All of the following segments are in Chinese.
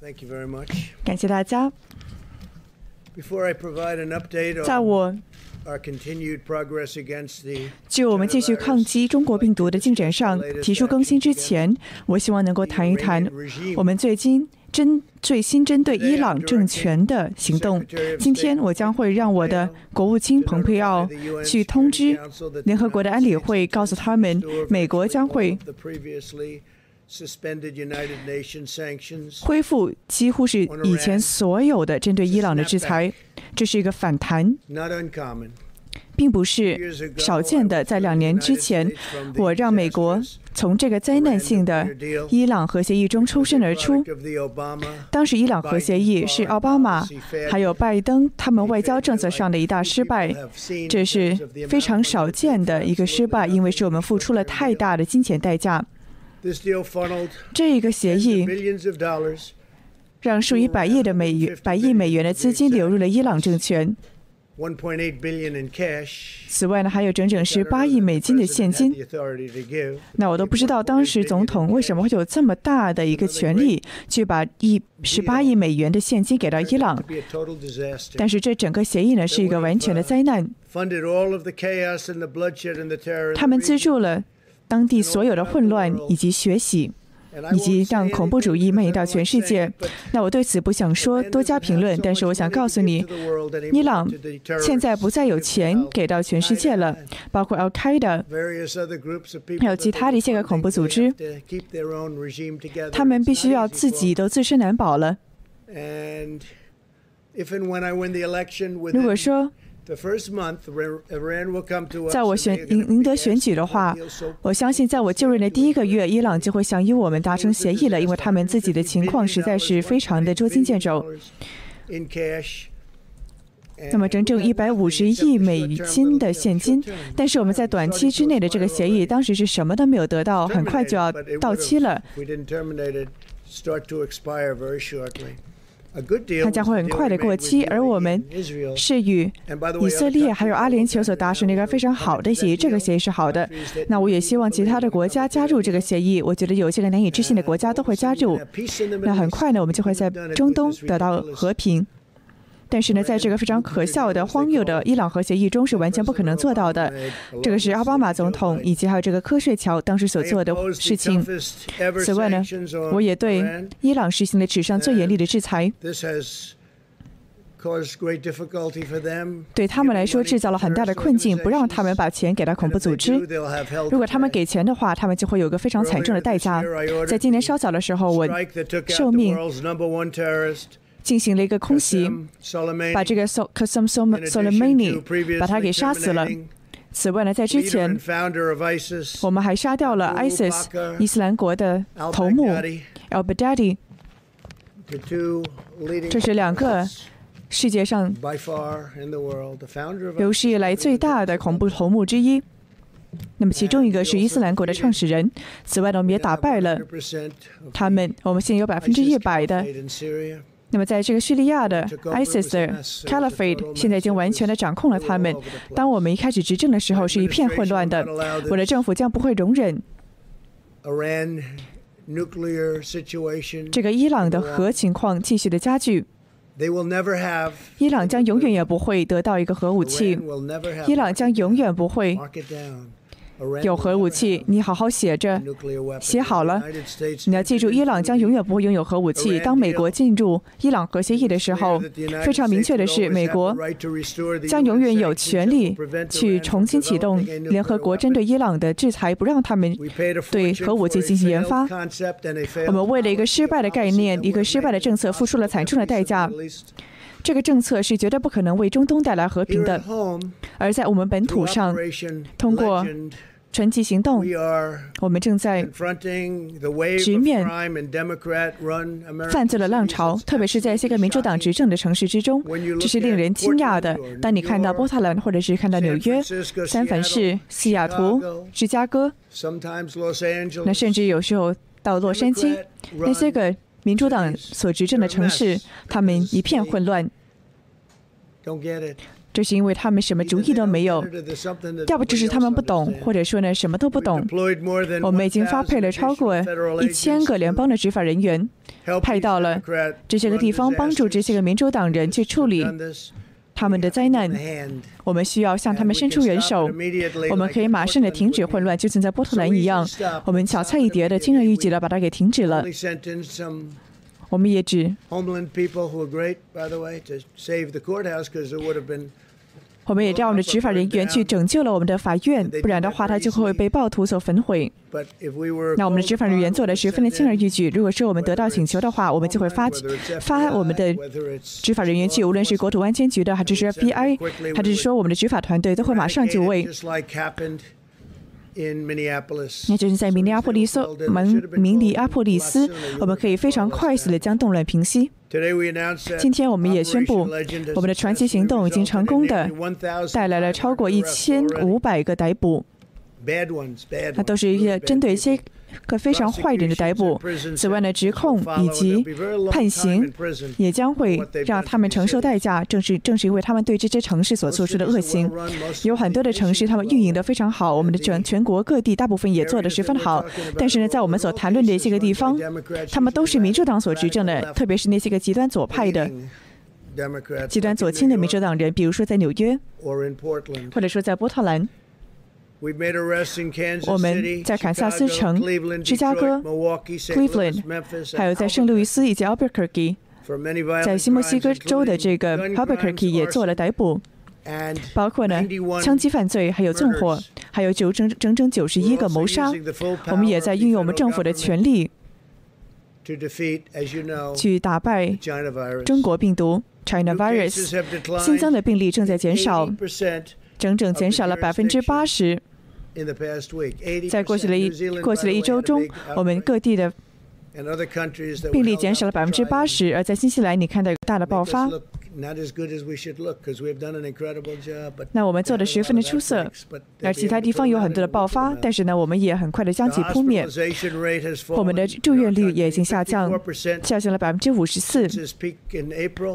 Thank you very much. 感谢大家。Before I provide an update 在 on 我 our continued progress against the 就我们继续抗击中国病毒的进展上提出更新之前，我希望能够谈一谈我们最近针最新针对伊朗政权的行动。今天我将会让我的国务卿蓬佩奥去通知联合国的安理会，告诉他们美国将会 the previously suspended United Nations sanctions. 恢复几乎是以前所有的针对伊朗的制裁，这是一个反弹，并不是少见的。在两年之前，我让美国从这个灾难性的伊朗核协议中抽身而出。当时伊朗核协议是奥巴马还有拜登他们外交政策上的一大失败，这是非常少见的一个失败，因为是我们付出了太大的金钱代价。这个协议让数以百亿的美元、百亿美元的资金流入了伊朗政权。此外呢，还有整整十八亿美金的现金。那我都不知道当时总统为什么会有这么大的一个权利去把一十八亿美元的现金给到伊朗。但是这整个协议呢，是一个完全的灾难。他们资助了。当地所有的混乱以及学习，以及让恐怖主义蔓延到全世界。那我对此不想说多加评论，但是我想告诉你，伊朗现在不再有钱给到全世界了，包括 Al Qaeda，还有其他的一些个恐怖组织，他们必须要自己都自身难保了。如果说在我选赢赢得选举的话，我相信在我就任的第一个月，伊朗就会想与我们达成协议了，因为他们自己的情况实在是非常的捉襟见肘。那么整整一百五十亿美金的现金，但是我们在短期之内的这个协议，当时是什么都没有得到，很快就要到期了。它将会很快的过期，而我们是与以色列还有阿联酋所达成的一个非常好的协议，这个协议是好的。那我也希望其他的国家加入这个协议，我觉得有些个难以置信的国家都会加入。那很快呢，我们就会在中东得到和平。但是呢，在这个非常可笑的、荒谬的伊朗核协议中，是完全不可能做到的。这个是奥巴马总统以及还有这个科税桥当时所做的事情。此外呢，我也对伊朗实行了史上最严厉的制裁。对他们来说制造了很大的困境，不让他们把钱给到恐怖组织。如果他们给钱的话，他们就会有个非常惨重的代价。在今年稍早的时候，我受命。进行了一个空袭，把这个 Qasem Soleimani 把他给杀死了。此外呢，在之前，我们还杀掉了 ISIS 伊斯兰国的头目 Al Baghdadi。这是两个世界上有史以来最大的恐怖头目之一。那么，其中一个是伊斯兰国的创始人。此外呢，我们也打败了他们。我们现在有百分之一百的。那么，在这个叙利亚的 ISIS 的 Caliphate 现在已经完全的掌控了他们。当我们一开始执政的时候，是一片混乱的。我的政府将不会容忍这个伊朗的核情况继续的加剧。伊朗将永远也不会得到一个核武器。伊朗将永远不会。有核武器，你好好写着，写好了。你要记住，伊朗将永远不会拥有核武器。当美国进入伊朗核协议的时候，非常明确的是，美国将永远有权利去重新启动联合国针对伊朗的制裁，不让他们对核武器进行研发。我们为了一个失败的概念、一个失败的政策，付出了惨重的代价。这个政策是绝对不可能为中东带来和平的。而在我们本土上，通过传奇行动，我们正在直面犯罪的浪潮，特别是在一些个民主党执政的城市之中，这是令人惊讶的。当你看到波特兰，或者是看到纽约、三藩市、西雅图、芝加哥，那甚至有时候到洛杉矶，那些个民主党所执政的城市，他们一片混乱。这是因为他们什么主意都没有，要不就是他们不懂，或者说呢什么都不懂。我们已经发配了超过一千个联邦的执法人员，派到了这些个地方，帮助这些个民主党人去处理他们的灾难。我们需要向他们伸出援手。我们可以马上的停止混乱，就像在波特兰一样，我们小菜一碟的轻而易举的把它给停止了。我们也只。我们也让我们的执法人员去拯救了我们的法院，不然的话，它就会被暴徒所焚毁。那我们的执法人员做的十分的轻而易举。如果是我们得到请求的话，我们就会发发我们的执法人员去，无论是国土安监局的，还是 FBI，还是说我们的执法团队，都会马上就位。那就是在明尼阿波利斯，明明尼阿波利斯，我们可以非常快速的将动乱平息。今天我们也宣布，我们的传奇行动已经成功的带来了超过一千五百个逮捕。那都是一些针对一些个非常坏人的逮捕。此外呢，指控以及判刑也将会让他们承受代价。正是正是因为他们对这些城市所做出的恶行，有很多的城市他们运营的非常好。我们的全全国各地大部分也做的十分好。但是呢，在我们所谈论的一些个地方，他们都是民主党所执政的，特别是那些个极端左派的、极端左倾的民主党人，比如说在纽约，或者说在波特兰。我们在堪萨斯城、芝加哥、Cleveland，还有在圣路易斯以及 Albuquerque，在新墨西哥州的这个 Albuquerque 也做了逮捕，包括呢枪击犯罪，还有纵火，还有九整整整九十一个谋杀。我们也在运用我们政府的权力，去打败中国病毒 China Virus。新增的病例正在减少，整整减少了百分之八十。在过去的一过去的一周中，我们各地的病例减少了百分之八十，而在新西兰，你看到有大的爆发。那我们做的十分的出色，而其他地方有很多的爆发，但是呢，我们也很快的将其扑灭。我们的住院率也已经下降，下降了百分之五十四。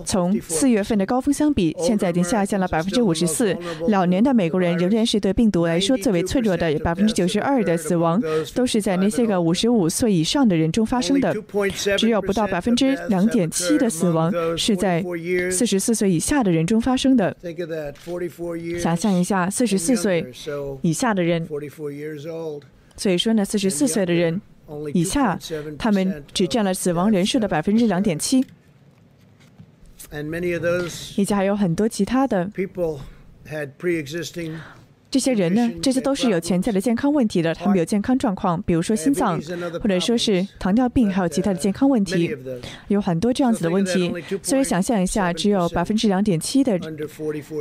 从四月份的高峰相比，现在已经下降了百分之五十四。老年的美国人仍然是对病毒来说最为脆弱的，百分之九十二的死亡都是在那些个五十五岁以上的人中发生的，只有不到百分之两点七的死亡是在四十。十四岁以下的人中发生的，想象一下，四十四岁以下的人，所以说呢，四十四岁的人以下，他们只占了死亡人数的百分之两点七，以及还有很多其他的。这些人呢，这些都是有潜在的健康问题的，他们有健康状况，比如说心脏，或者说是糖尿病，还有其他的健康问题，有很多这样子的问题。所以想象一下，只有百分之两点七的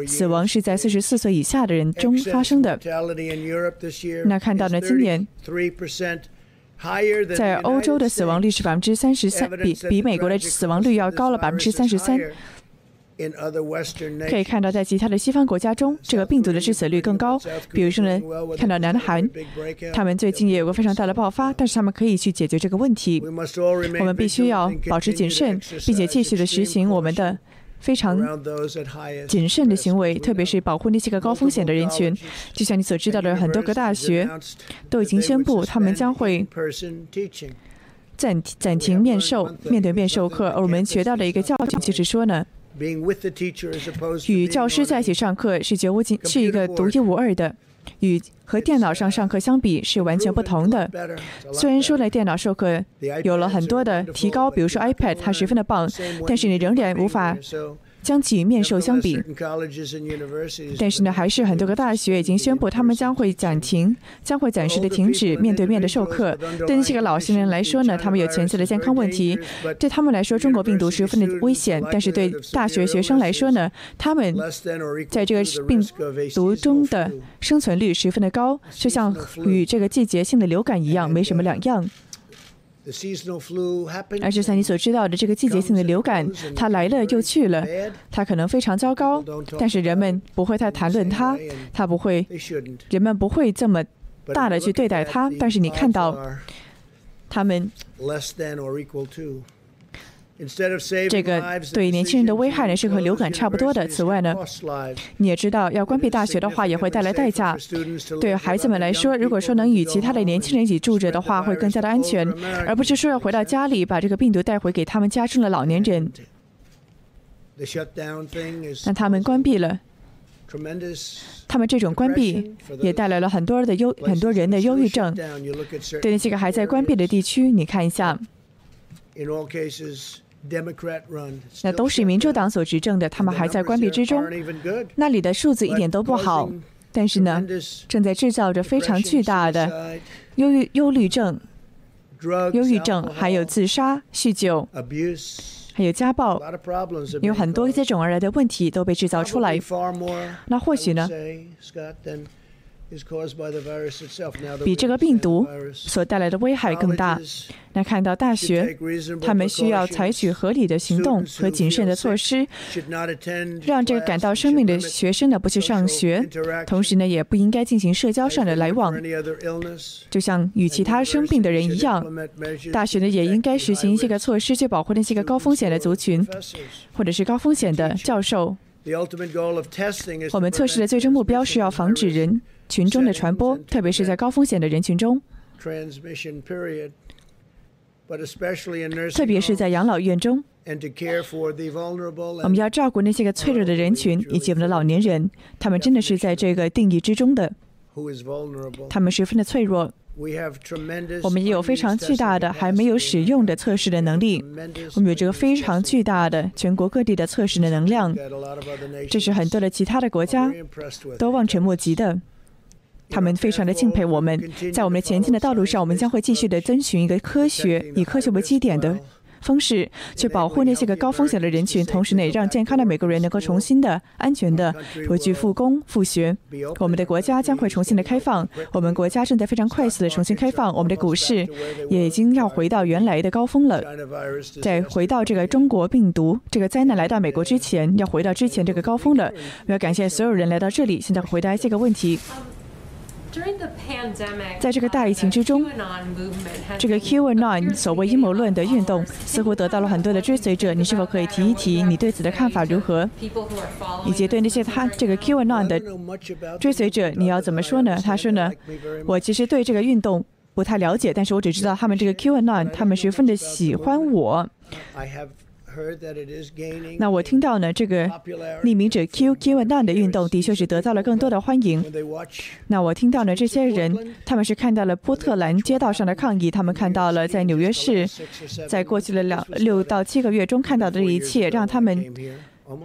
死亡是在四十四岁以下的人中发生的。那看到呢，今年在欧洲的死亡率是百分之三十三，比比美国的死亡率要高了百分之三十三。可以看到，在其他的西方国家中，这个病毒的致死率更高。比如说呢，看到南韩，他们最近也有个非常大的爆发，但是他们可以去解决这个问题。我们必须要保持谨慎，并且继续的实行我们的非常谨慎的行为，特别是保护那些个高风险的人群。就像你所知道的，很多个大学都已经宣布，他们将会暂暂停面授、面对面授课。而我们学到的一个教训就是说呢。与教师在一起上课是绝无仅是一个独一无二的，与和电脑上上课相比是完全不同的。虽然说呢，电脑授课有了很多的提高，比如说 iPad 它十分的棒，但是你仍然无法。将其与面授相比，但是呢，还是很多个大学已经宣布，他们将会暂停，将会暂时的停止面对面的授课。对那些个老年人来说呢，他们有潜在的健康问题，对他们来说，中国病毒十分的危险。但是对大学学生来说呢，他们在这个病毒中的生存率十分的高，就像与这个季节性的流感一样，没什么两样。而就像你所知道的，这个季节性的流感，它来了又去了，它可能非常糟糕，但是人们不会太谈论它，它不会，人们不会这么大的去对待它。但是你看到，他们这个对年轻人的危害呢是和流感差不多的。此外呢，你也知道，要关闭大学的话也会带来代价。对孩子们来说，如果说能与其他的年轻人一起住着的话，会更加的安全，而不是说要回到家里把这个病毒带回给他们家中的老年人。那他们关闭了，他们这种关闭也带来了很多的忧很多人的忧郁症。对那些个还在关闭的地区，你看一下。那都是民主党所执政的，他们还在关闭之中。那里的数字一点都不好，但是呢，正在制造着非常巨大的忧郁、忧虑症、忧郁症，还有自杀、酗酒，还有家暴，有很多接踵而来的问题都被制造出来。那或许呢？比这个病毒所带来的危害更大。那看到大学，他们需要采取合理的行动和谨慎的措施，让这个感到生病的学生呢不去上学，同时呢也不应该进行社交上的来往，就像与其他生病的人一样。大学呢也应该实行一些个措施，去保护那些个高风险的族群，或者是高风险的教授。我们测试的最终目标是要防止人。群中的传播，特别是在高风险的人群中，特别是在养老院中，我们要照顾那些个脆弱的人群以及我们的老年人，他们真的是在这个定义之中的，他们十分的脆弱。我们也有非常巨大的还没有使用的测试的能力，我们有这个非常巨大的全国各地的测试的能量，这是很多的其他的国家都望尘莫及的。他们非常的敬佩我们，在我们的前进的道路上，我们将会继续的遵循一个科学、以科学为基点的方式，去保护那些个高风险的人群，同时呢，也让健康的每个人能够重新的、安全的回去复工复学。我们的国家将会重新的开放，我们国家正在非常快速的重新开放，我们的股市也已经要回到原来的高峰了。在回到这个中国病毒这个灾难来到美国之前，要回到之前这个高峰了。我要感谢所有人来到这里，现在回答这个问题。在这个大疫情之中，这个 QAnon 所谓阴谋论的运动似乎得到了很多的追随者。你是否可以提一提你对此的看法如何？以及对那些他这个 QAnon 的追随者，你要怎么说呢？他说呢，我其实对这个运动不太了解，但是我只知道他们这个 QAnon 他们十分的喜欢我。那我听到呢，这个匿名者 Q Q and None 的运动的确是得到了更多的欢迎。那我听到呢，这些人他们是看到了波特兰街道上的抗议，他们看到了在纽约市，在过去的两六到七个月中看到的这一切，让他们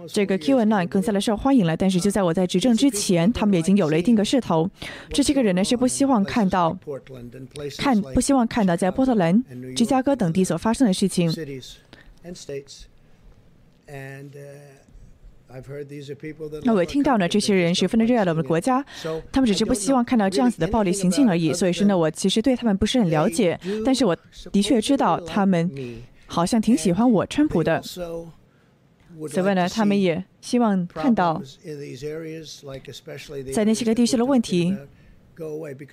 这个 Q and None 更加的受欢迎了。但是就在我在执政之前，他们已经有了一定的势头。这些个人呢是不希望看到看不希望看到在波特兰、芝加哥等地所发生的事情。那我听到呢，这些人十分的热爱我们的国家，他们只是不希望看到这样子的暴力行径而已。所以说呢，我其实对他们不是很了解，但是我的确知道他们好像挺喜欢我川普的。此外呢，他们也希望看到在那些个地区的问题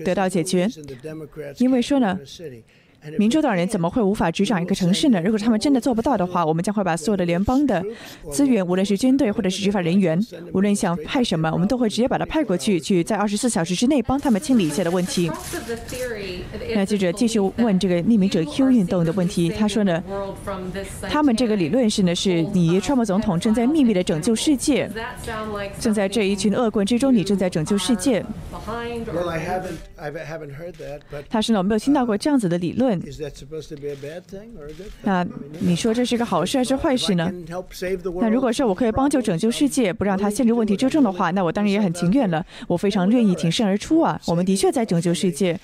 得到解决，因为说呢。民主党人怎么会无法执掌一个城市呢？如果他们真的做不到的话，我们将会把所有的联邦的资源，无论是军队或者是执法人员，无论想派什么，我们都会直接把它派过去，去在二十四小时之内帮他们清理一切的问题。那记者继续问这个匿名者 Q 运动的问题，他说呢，他们这个理论是呢，是你川普总统正在秘密的拯救世界，正在这一群恶棍之中，你正在拯救世界。他说呢，我没有听到过这样子的理论。那你说这是个好事还是坏事呢？那如果说我可以帮助拯救世界，不让他陷入问题之中的话，那我当然也很情愿了。我非常愿意挺身而出啊！我们的确在拯救世界，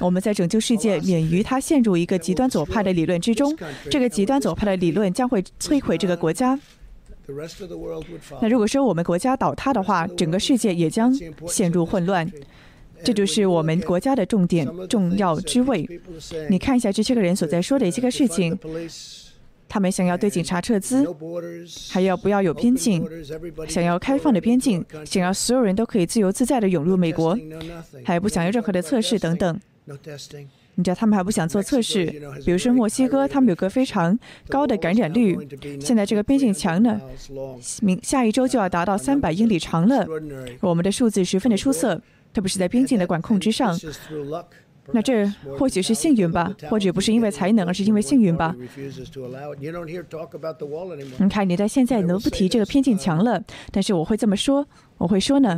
我们在拯救世界，免于他陷入一个极端左派的理论之中。这个极端左派的理论将会摧毁这个国家。那如果说我们国家倒塌的话，整个世界也将陷入混乱。这就是我们国家的重点、重要之位。你看一下这些个人所在说的一些个事情，他们想要对警察撤资，还要不要有边境，想要开放的边境，想要所有人都可以自由自在的涌入美国，还不想要任何的测试等等。你知道他们还不想做测试，比如说墨西哥，他们有个非常高的感染率。现在这个边境墙呢，明下一周就要达到三百英里长了。我们的数字十分的出色，特别是在边境的管控之上。那这或许是幸运吧，或者不是因为才能，而是因为幸运吧。你看，你在现在能不提这个边境墙了，但是我会这么说，我会说呢，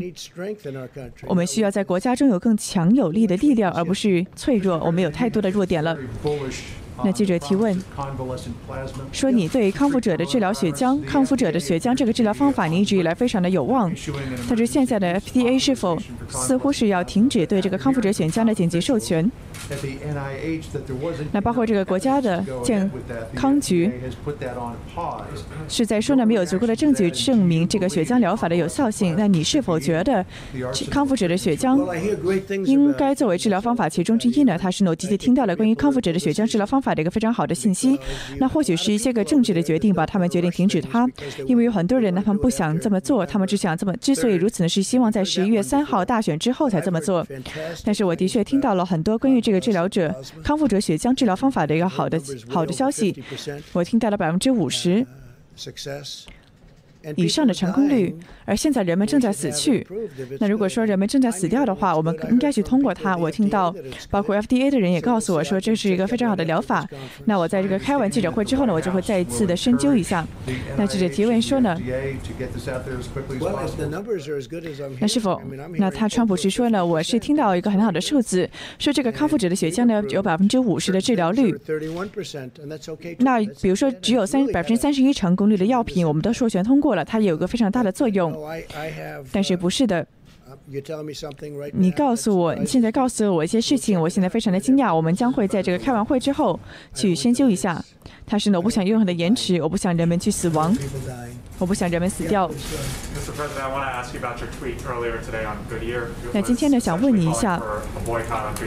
我们需要在国家中有更强有力的力量，而不是脆弱。我们有太多的弱点了。那记者提问说：“你对康复者的治疗血浆，康复者的血浆这个治疗方法，你一直以来非常的有望。但是现在的 FDA 是否似乎是要停止对这个康复者血浆的紧急授权？”那包括这个国家的健康局是在说呢，没有足够的证据证明这个血浆疗法的有效性。那你是否觉得康复者的血浆应该作为治疗方法其中之一呢？他是我积极听到了关于康复者的血浆治疗方法的一个非常好的信息。那或许是一些个政治的决定吧，他们决定停止它，因为有很多人呢，他们不想这么做，他们只想这么。之所以如此呢，是希望在十一月三号大选之后才这么做。但是我的确听到了很多关于这个治疗者、康复者血浆治疗方法的一个好的好的消息，我听到了百分之五十。以上的成功率，而现在人们正在死去。那如果说人们正在死掉的话，我们应该去通过它。我听到，包括 FDA 的人也告诉我说，这是一个非常好的疗法。那我在这个开完记者会之后呢，我就会再一次的深究一下。那记者提问说呢？那是否？那他川普是说呢？我是听到一个很好的数字，说这个康复者的血浆呢有百分之五十的治疗率。那比如说只有三百分之三十一成功率的药品，我们都授权通过。了，它有个非常大的作用，但是不是的。你告诉我，你现在告诉我一些事情，我现在非常的惊讶。我们将会在这个开完会之后去深究一下。他是呢，我不想任何的延迟，我不想人们去死亡。我不想人们死掉。那今天呢，想问你一下，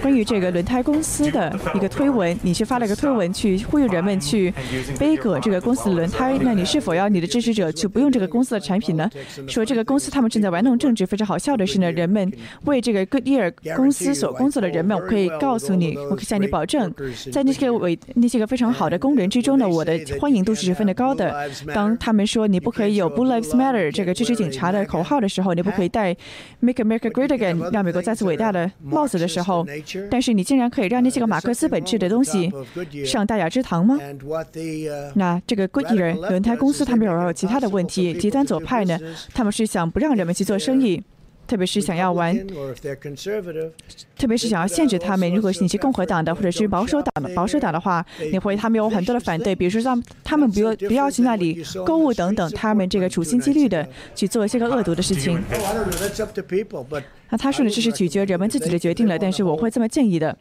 关于这个轮胎公司的一个推文，你是发了一个推文去呼吁人们去背革这个公司的轮胎，那你是否要你的支持者去不用这个公司的产品呢？说这个公司他们正在玩弄政治，非常好笑的是呢，人们为这个 Goodyear 公司所工作的人们，我可以告诉你，我可以向你保证，在那些个伟那些个非常好的工人之中中呢，我的欢迎度是十分的高的。当他们说你不。可以有 “Blue Lives Matter” 这个支持警察的口号的时候，你不可以戴 “Make America Great Again” 让美国再次伟大的帽子的时候，但是你竟然可以让那些个马克思本质的东西上大雅之堂吗？那这个 Goodyear 轮胎公司他们有其他的问题，极端左派呢，他们是想不让人们去做生意。特别是想要玩，特别是想要限制他们。如果是你是共和党的，或者是保守党的，保守党的话，你会他们有很多的反对，比如说让他们不要不要去那里购物等等，他们这个处心积虑的去做一些个恶毒的事情。那他说的这是取决人们自己的决定了，但是我会这么建议的：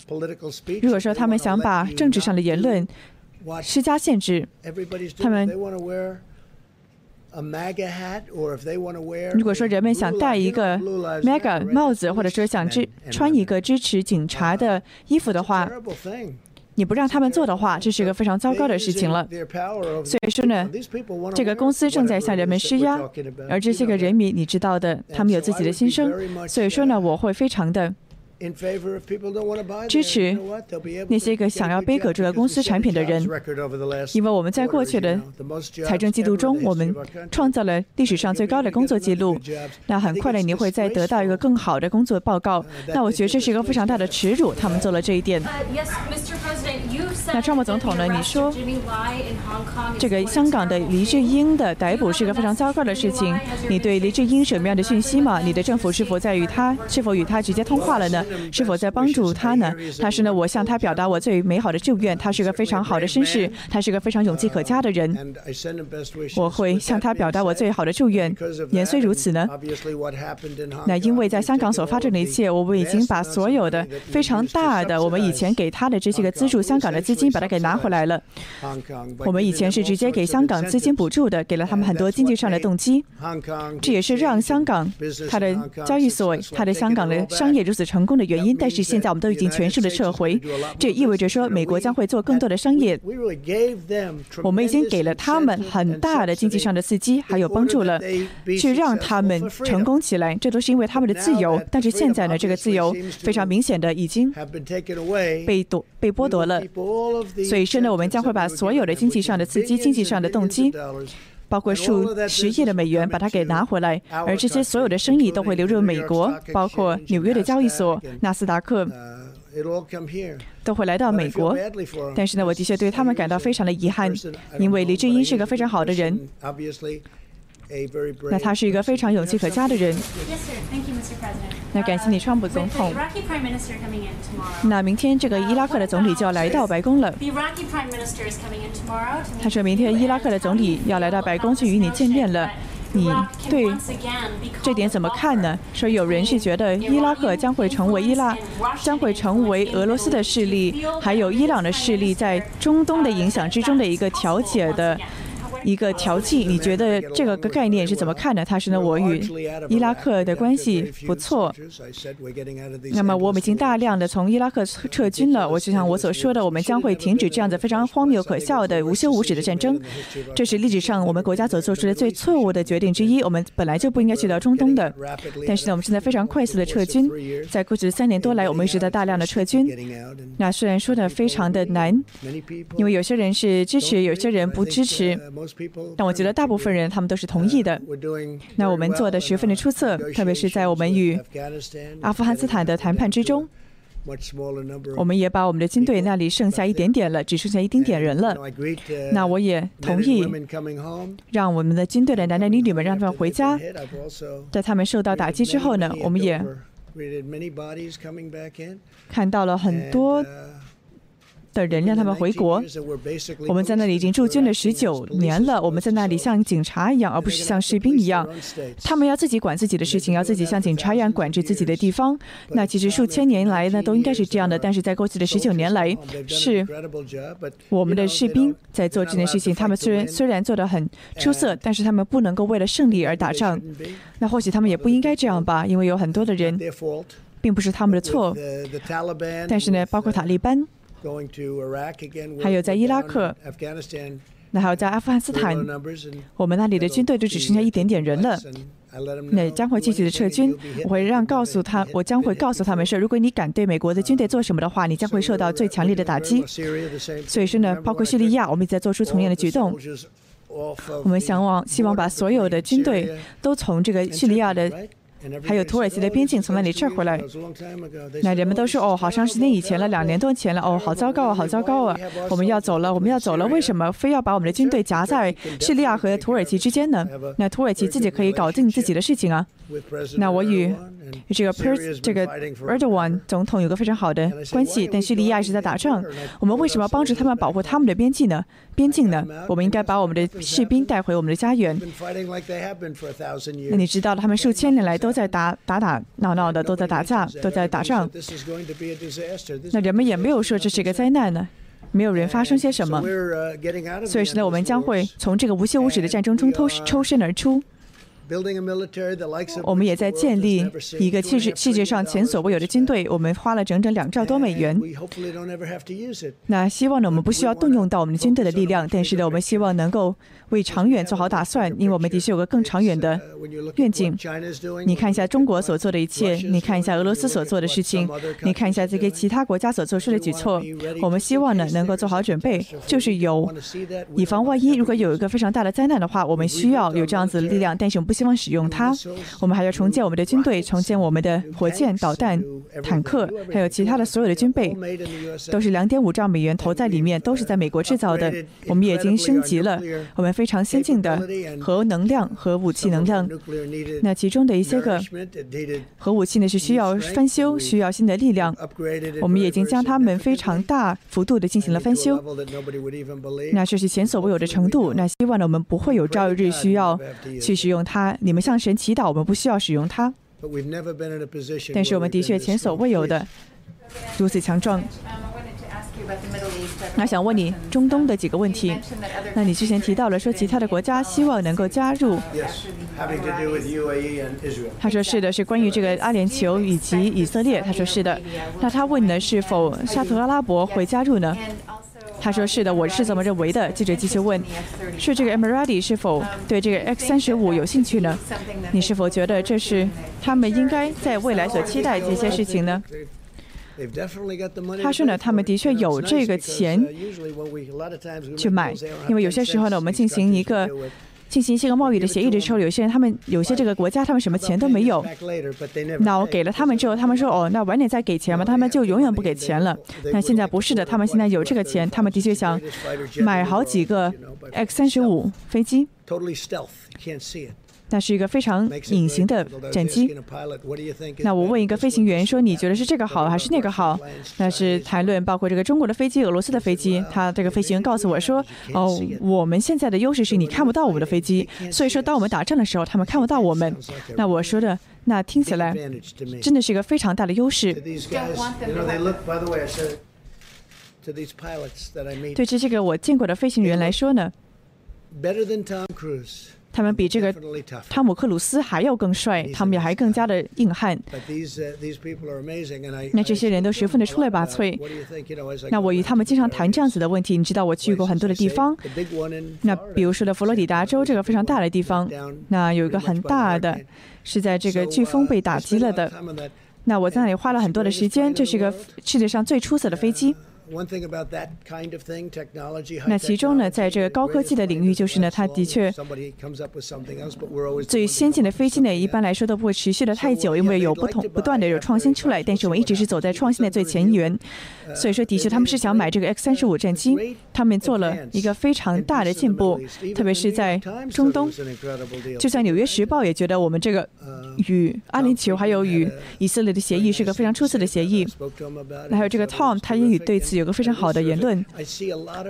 如果说他们想把政治上的言论施加限制，他们。如果说人们想戴一个 MAGA 帽子，或者说想支穿一个支持警察的衣服的话，你不让他们做的话，这是一个非常糟糕的事情了。所以说呢，这个公司正在向人们施压，而这些个人民，你知道的，他们有自己的心声。所以说呢，我会非常的。支持那些个想要背革这个公司产品的人，因为我们在过去的财政季度中，我们创造了历史上最高的工作记录。那很快的，你会再得到一个更好的工作报告。那我觉得这是一个非常大的耻辱，他们做了这一点。那川普总统呢？你说这个香港的黎智英的逮捕是一个非常糟糕的事情。你对黎智英什么样的讯息吗？你的政府是否在与他是否与他直接通话了呢？是否在帮助他呢？他是呢，我向他表达我最美好的祝愿。他是个非常好的绅士，他是个非常勇气可嘉的人。我会向他表达我最好的祝愿。年虽如此呢，那因为在香港所发生的一切，我们已经把所有的非常大的我们以前给他的这些个资助香港的资金把它给拿回来了。我们以前是直接给香港资金补助的，给了他们很多经济上的动机。这也是让香港它的交易所、它的香港的商业如此成功。的原因。但是现在我们都已经全数的撤回，这意味着说美国将会做更多的商业。我们已经给了他们很大的经济上的刺激，还有帮助了，去让他们成功起来。这都是因为他们的自由。但是现在呢，这个自由非常明显的已经被夺被剥夺了。所以现在我们将会把所有的经济上的刺激、经济上的动机。包括数十亿的美元把它给拿回来，而这些所有的生意都会流入美国，包括纽约的交易所、纳斯达克，都会来到美国。但是呢，我的确对他们感到非常的遗憾，因为李志英是个非常好的人。那他是一个非常勇气可嘉的人。那感谢你，川普总统。那明天这个伊拉克的总理就要来到白宫了。他说明天伊拉克的总理要来到白宫去与你见面了。你对这点怎么看呢？说有人是觉得伊拉克将会成为伊拉将会成为俄罗斯的势力，还有伊朗的势力在中东的影响之中的一个调解的。一个调剂，你觉得这个个概念是怎么看的？他说呢，我与伊拉克的关系不错。那么我们已经大量的从伊拉克撤军了。我就像我所说的，我们将会停止这样子非常荒谬可笑的无休无止的战争。这是历史上我们国家所做出的最错误的决定之一。我们本来就不应该去到中东的。但是呢，我们现在非常快速的撤军。在过去的三年多来，我们一直在大量的撤军。那虽然说的非常的难，因为有些人是支持，有些人不支持。但我觉得大部分人他们都是同意的。那我们做的十分的出色，特别是在我们与阿富汗斯坦的谈判之中，我们也把我们的军队那里剩下一点点了，只剩下一丁点人了。那我也同意让我们的军队的男男女女们让他们回家。在他们受到打击之后呢，我们也看到了很多。的人让他们回国。我们在那里已经驻军了十九年了。我们在那里像警察一样，而不是像士兵一样。他们要自己管自己的事情，要自己像警察一样管制自己的地方。那其实数千年来呢，都应该是这样的。但是在过去的十九年来，是我们的士兵在做这件事情。他们虽然虽然做得很出色，但是他们不能够为了胜利而打仗。那或许他们也不应该这样吧，因为有很多的人，并不是他们的错。但是呢，包括塔利班。还有在伊拉克，那还有在阿富汗斯坦，我们那里的军队就只剩下一点点人了。那将会继续的撤军。我会让告诉他，我将会告诉他们说，如果你敢对美国的军队做什么的话，你将会受到最强烈的打击。所以说呢，包括叙利亚，我们也在做出同样的举动。我们想往希望把所有的军队都从这个叙利亚的。还有土耳其的边境从那里撤回来，那人们都说哦，好长时间以前了，两年多前了，哦，好糟糕啊，好糟糕啊，我们要走了，我们要走了，为什么非要把我们的军队夹在叙利亚和土耳其之间呢？那土耳其自己可以搞定自己的事情啊。那我与这个 Per 这个 Erdogan 总统有个非常好的关系，但叙利亚一直在打仗，我们为什么要帮助他们保护他们的边境呢？边境呢？我们应该把我们的士兵带回我们的家园。那你知道他们数千年来都在打打打闹闹的，都在打架，都在打仗。那人们也没有说这是一个灾难呢，没有人发生些什么。所以说呢，我们将会从这个无休无止的战争中抽抽身而出。我们也在建立一个世世界上前所未有的军队。我们花了整整两兆多美元。那希望呢，我们不需要动用到我们的军队的力量，但是呢，我们希望能够为长远做好打算，因为我们的确有个更长远的愿景。你看一下中国所做的一切，你看一下俄罗斯所做的事情，你看一下这个其他国家所做出的举措。我们希望呢，能够做好准备，就是有以防万一，如果有一个非常大的灾难的话，我们需要有这样子的力量，但是我们不。希望使用它，我们还要重建我们的军队，重建我们的火箭、导弹、坦克，还有其他的所有的军备，都是两点五兆美元投在里面，都是在美国制造的。我们已经升级了我们非常先进的核能量和武器能量。那其中的一些个核武器呢是需要翻修，需要新的力量。我们已经将它们非常大幅度的进行了翻修。那这是前所未有的程度。那希望呢我们不会有朝一日需要去使用它。你们向神祈祷，我们不需要使用它。但是我们的确前所未有的如此强壮。那想问你中东的几个问题。那你之前提到了说其他的国家希望能够加入。他说是的，是关于这个阿联酋以及以色列。他说是的。那他问呢，是否沙特阿拉伯会加入呢？他说是的，我是这么认为的。记者继续问，是这个 Emirati 是否对这个 X 三十五有兴趣呢？你是否觉得这是他们应该在未来所期待的一些事情呢？他说呢，他们的确有这个钱去买，因为有些时候呢，我们进行一个进行一些个贸易的协议的时候，有些人他们有些这个国家他们什么钱都没有，那我给了他们之后，他们说哦，那晚点再给钱吧，他们就永远不给钱了。但现在不是的，他们现在有这个钱，他们的确想买好几个 X 三十五飞机。那是一个非常隐形的战机。那我问一个飞行员说：“你觉得是这个好还是那个好？”那是谈论包括这个中国的飞机、俄罗斯的飞机。他这个飞行员告诉我说：“哦，我们现在的优势是你看不到我们的飞机，所以说当我们打仗的时候，他们看不到我们。”那我说的那听起来真的是一个非常大的优势。对这这个我见过的飞行员来说呢？他们比这个汤姆克鲁斯还要更帅，他们也还更加的硬汉。那这些人都十分的出类拔萃。那我与他们经常谈这样子的问题。你知道我去过很多的地方。那比如说的佛罗里达州这个非常大的地方，那有一个很大的是在这个飓风被打击了的。那我在那里花了很多的时间。这是一个世界上最出色的飞机。那其中呢，在这个高科技的领域，就是呢，它的确最先进的飞机呢，一般来说都不会持续的太久，因为有不同不断的有创新出来。但是我们一直是走在创新的最前沿，所以说的确他们是想买这个 X 三十五战机，他们做了一个非常大的进步，特别是在中东。就像《纽约时报》也觉得我们这个与阿联酋还有与以色列的协议是个非常出色的协议。那还有这个 Tom，他也与对此。有个非常好的言论，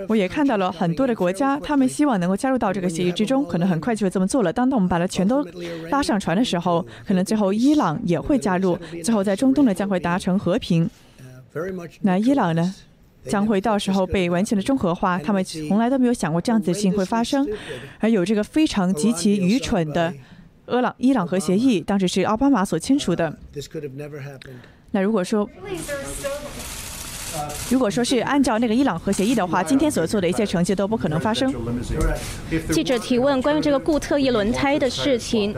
我也看到了很多的国家，他们希望能够加入到这个协议之中，可能很快就会这么做了。当我们把它全都拉上船的时候，可能最后伊朗也会加入，最后在中东呢将会达成和平。那伊朗呢将会到时候被完全的中和化，他们从来都没有想过这样子的事情会发生，而有这个非常极其愚蠢的伊朗伊朗核协议，当时是奥巴马所签署的。那如果说。如果说是按照那个伊朗核协议的话，今天所做的一切成绩都不可能发生。记者提问：关于这个固特异轮胎的事情，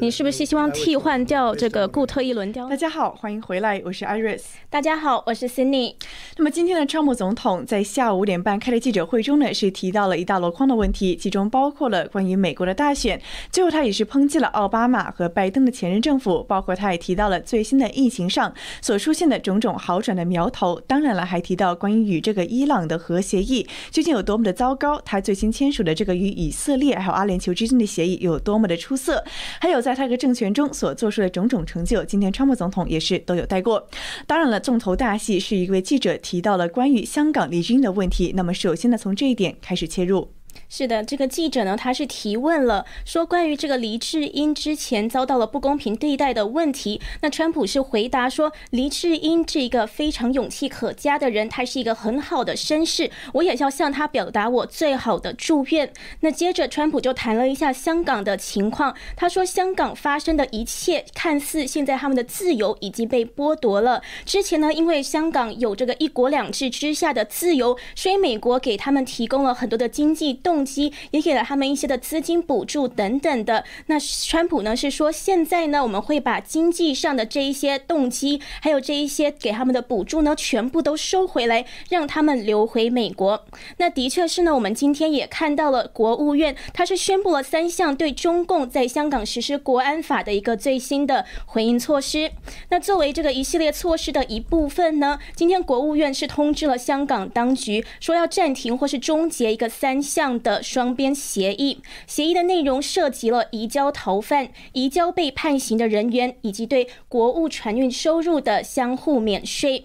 你是不是希望替换掉这个固特异轮胎？大家好，欢迎回来，我是 Iris。大家好，我是 Cindy。那么今天的川普总统在下午五点半开的记者会中呢，是提到了一大箩筐的问题，其中包括了关于美国的大选。最后他也是抨击了奥巴马和拜登的前任政府，包括他也提到了最新的疫情上所出现的种种好转的苗头。当当然了，还提到关于与这个伊朗的核协议究竟有多么的糟糕，他最新签署的这个与以色列还有阿联酋之间的协议有多么的出色，还有在他这个政权中所做出的种种成就，今天川普总统也是都有带过。当然了，重头大戏是一位记者提到了关于香港离军的问题。那么，首先呢，从这一点开始切入。是的，这个记者呢，他是提问了，说关于这个黎智英之前遭到了不公平对待的问题。那川普是回答说，黎智英是一个非常勇气可嘉的人，他是一个很好的绅士，我也要向他表达我最好的祝愿。那接着，川普就谈了一下香港的情况，他说香港发生的一切，看似现在他们的自由已经被剥夺了。之前呢，因为香港有这个一国两制之下的自由，所以美国给他们提供了很多的经济动。动机也给了他们一些的资金补助等等的。那川普呢是说，现在呢我们会把经济上的这一些动机，还有这一些给他们的补助呢，全部都收回来，让他们留回美国。那的确是呢，我们今天也看到了国务院，他是宣布了三项对中共在香港实施国安法的一个最新的回应措施。那作为这个一系列措施的一部分呢，今天国务院是通知了香港当局，说要暂停或是终结一个三项。的的双边协议，协议的内容涉及了移交逃犯、移交被判刑的人员，以及对国务船运收入的相互免税。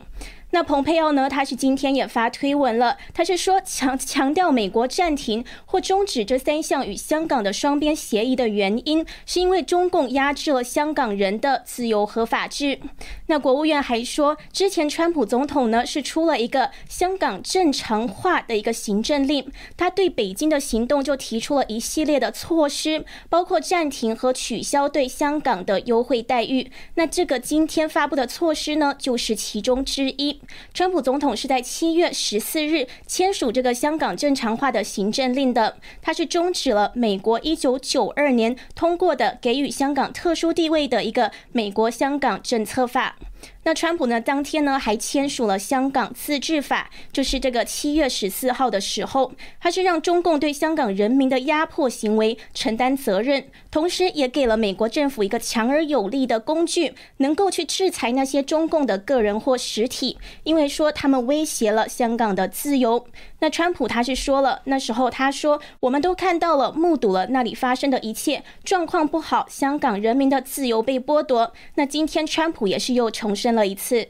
那蓬佩奥呢？他是今天也发推文了，他是说强强调美国暂停或终止这三项与香港的双边协议的原因，是因为中共压制了香港人的自由和法治。那国务院还说，之前川普总统呢是出了一个香港正常化的一个行政令，他对北京的行动就提出了一系列的措施，包括暂停和取消对香港的优惠待遇。那这个今天发布的措施呢，就是其中之一。川普总统是在七月十四日签署这个香港正常化的行政令的，他是终止了美国一九九二年通过的给予香港特殊地位的一个美国香港政策法。那川普呢？当天呢还签署了香港自治法，就是这个七月十四号的时候，他是让中共对香港人民的压迫行为承担责任，同时也给了美国政府一个强而有力的工具，能够去制裁那些中共的个人或实体，因为说他们威胁了香港的自由。那川普他是说了，那时候他说，我们都看到了、目睹了那里发生的一切，状况不好，香港人民的自由被剥夺。那今天川普也是又重申了一次。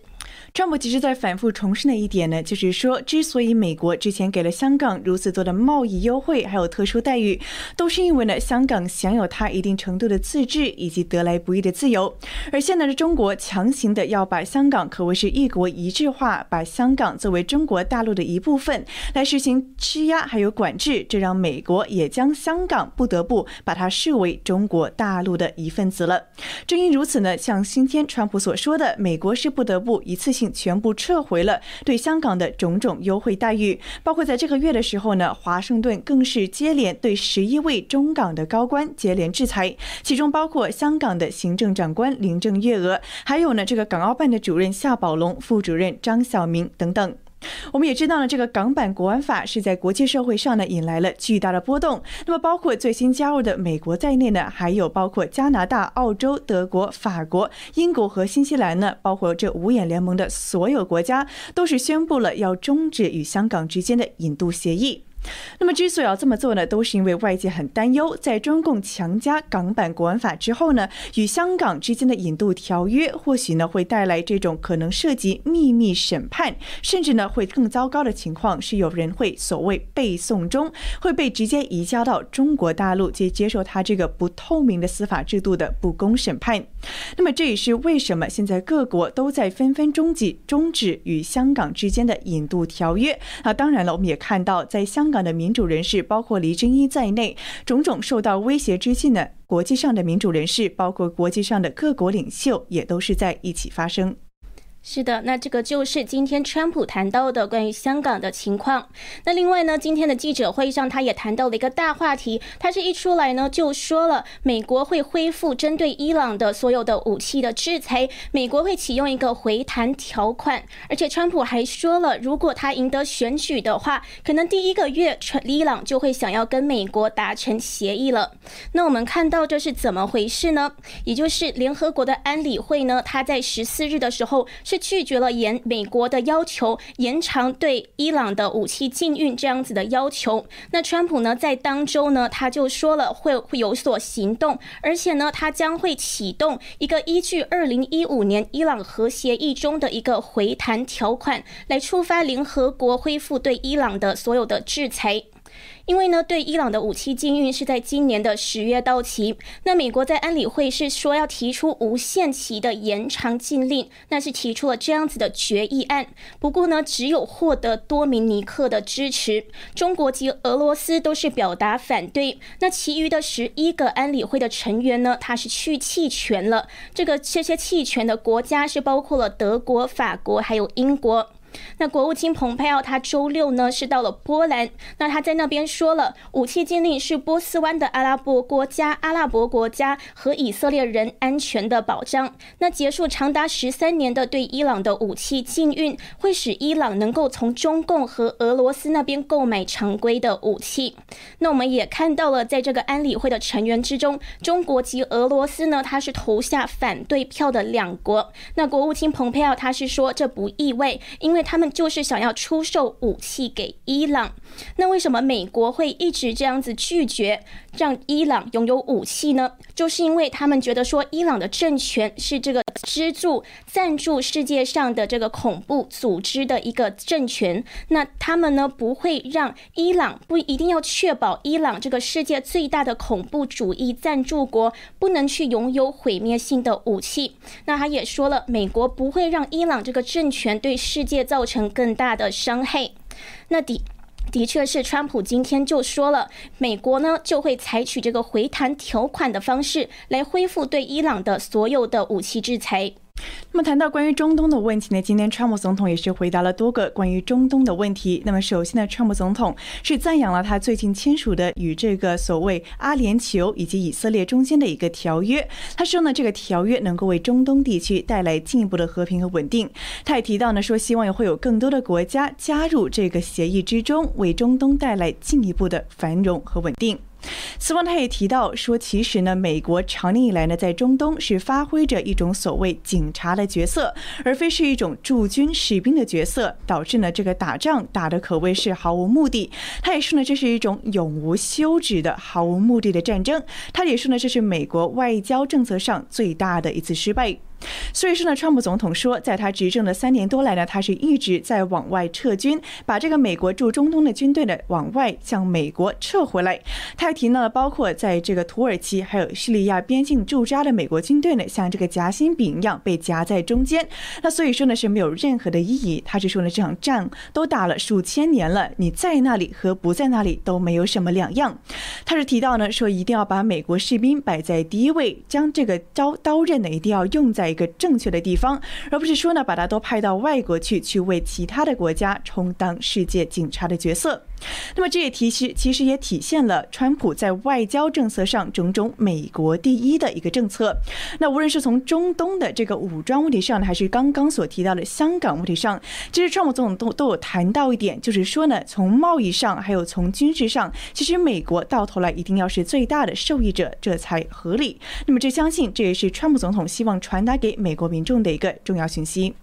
川普其实在反复重申的一点呢，就是说，之所以美国之前给了香港如此多的贸易优惠，还有特殊待遇，都是因为呢，香港享有它一定程度的自治以及得来不易的自由。而现在的中国强行的要把香港可谓是一国一制化，把香港作为中国大陆的一部分来实行施压还有管制，这让美国也将香港不得不把它视为中国大陆的一份子了。正因如此呢，像今天川普所说的，美国是不得不一次性。全部撤回了对香港的种种优惠待遇，包括在这个月的时候呢，华盛顿更是接连对十一位中港的高官接连制裁，其中包括香港的行政长官林郑月娥，还有呢这个港澳办的主任夏宝龙、副主任张晓明等等。我们也知道呢，这个港版国安法是在国际社会上呢引来了巨大的波动。那么，包括最新加入的美国在内呢，还有包括加拿大、澳洲、德国、法国、英国和新西兰呢，包括这五眼联盟的所有国家，都是宣布了要终止与香港之间的引渡协议。那么，之所以要这么做呢，都是因为外界很担忧，在中共强加港版国安法之后呢，与香港之间的引渡条约，或许呢会带来这种可能涉及秘密审判，甚至呢会更糟糕的情况，是有人会所谓背诵中，会被直接移交到中国大陆，接接受他这个不透明的司法制度的不公审判。那么，这也是为什么现在各国都在纷纷终止终止与香港之间的引渡条约那。当然了，我们也看到在香。港的民主人士，包括黎真英在内，种种受到威胁之际呢，国际上的民主人士，包括国际上的各国领袖，也都是在一起发声。是的，那这个就是今天川普谈到的关于香港的情况。那另外呢，今天的记者会上，他也谈到了一个大话题。他是一出来呢，就说了美国会恢复针对伊朗的所有的武器的制裁，美国会启用一个回弹条款。而且川普还说了，如果他赢得选举的话，可能第一个月，伊朗就会想要跟美国达成协议了。那我们看到这是怎么回事呢？也就是联合国的安理会呢，他在十四日的时候。是拒绝了延美国的要求，延长对伊朗的武器禁运这样子的要求。那川普呢，在当周呢，他就说了会会有所行动，而且呢，他将会启动一个依据二零一五年伊朗核协议中的一个回弹条款，来触发联合国恢复对伊朗的所有的制裁。因为呢，对伊朗的武器禁运是在今年的十月到期。那美国在安理会是说要提出无限期的延长禁令，那是提出了这样子的决议案。不过呢，只有获得多名尼克的支持，中国及俄罗斯都是表达反对。那其余的十一个安理会的成员呢，他是去弃权了。这个这些弃权的国家是包括了德国、法国还有英国。那国务卿蓬佩奥他周六呢是到了波兰，那他在那边说了，武器禁令是波斯湾的阿拉伯国家、阿拉伯国家和以色列人安全的保障。那结束长达十三年的对伊朗的武器禁运，会使伊朗能够从中共和俄罗斯那边购买常规的武器。那我们也看到了，在这个安理会的成员之中，中国及俄罗斯呢，他是投下反对票的两国。那国务卿蓬佩奥他是说，这不意味，因为。他们就是想要出售武器给伊朗。那为什么美国会一直这样子拒绝让伊朗拥有武器呢？就是因为他们觉得说，伊朗的政权是这个资助、赞助世界上的这个恐怖组织的一个政权。那他们呢，不会让伊朗不一定要确保伊朗这个世界最大的恐怖主义赞助国不能去拥有毁灭性的武器。那他也说了，美国不会让伊朗这个政权对世界造成更大的伤害。那的。的确是，川普今天就说了，美国呢就会采取这个回弹条款的方式来恢复对伊朗的所有的武器制裁。那么谈到关于中东的问题呢？今天川普总统也是回答了多个关于中东的问题。那么首先呢，川普总统是赞扬了他最近签署的与这个所谓阿联酋以及以色列中间的一个条约。他说呢，这个条约能够为中东地区带来进一步的和平和稳定。他也提到呢，说希望也会有更多的国家加入这个协议之中，为中东带来进一步的繁荣和稳定。此外，他也提到说，其实呢，美国长年以来呢，在中东是发挥着一种所谓警察的角色，而非是一种驻军士兵的角色，导致呢，这个打仗打的可谓是毫无目的。他也说呢，这是一种永无休止的毫无目的的战争。他也说呢，这是美国外交政策上最大的一次失败。所以说呢，川普总统说，在他执政的三年多来呢，他是一直在往外撤军，把这个美国驻中东的军队呢往外向美国撤回来。他还提到了，包括在这个土耳其还有叙利亚边境驻扎的美国军队呢，像这个夹心饼一样被夹在中间。那所以说呢，是没有任何的意义。他是说呢，这场仗都打了数千年了，你在那里和不在那里都没有什么两样。他是提到呢，说一定要把美国士兵摆在第一位，将这个刀刀刃呢一定要用在。一个正确的地方，而不是说呢，把它都派到外国去，去为其他的国家充当世界警察的角色。那么这也提示，其实也体现了川普在外交政策上种种“美国第一”的一个政策。那无论是从中东的这个武装问题上呢，还是刚刚所提到的香港问题上，其实川普总统都都有谈到一点，就是说呢，从贸易上还有从军事上，其实美国到头来一定要是最大的受益者，这才合理。那么这相信这也是川普总统希望传达给美国民众的一个重要讯息。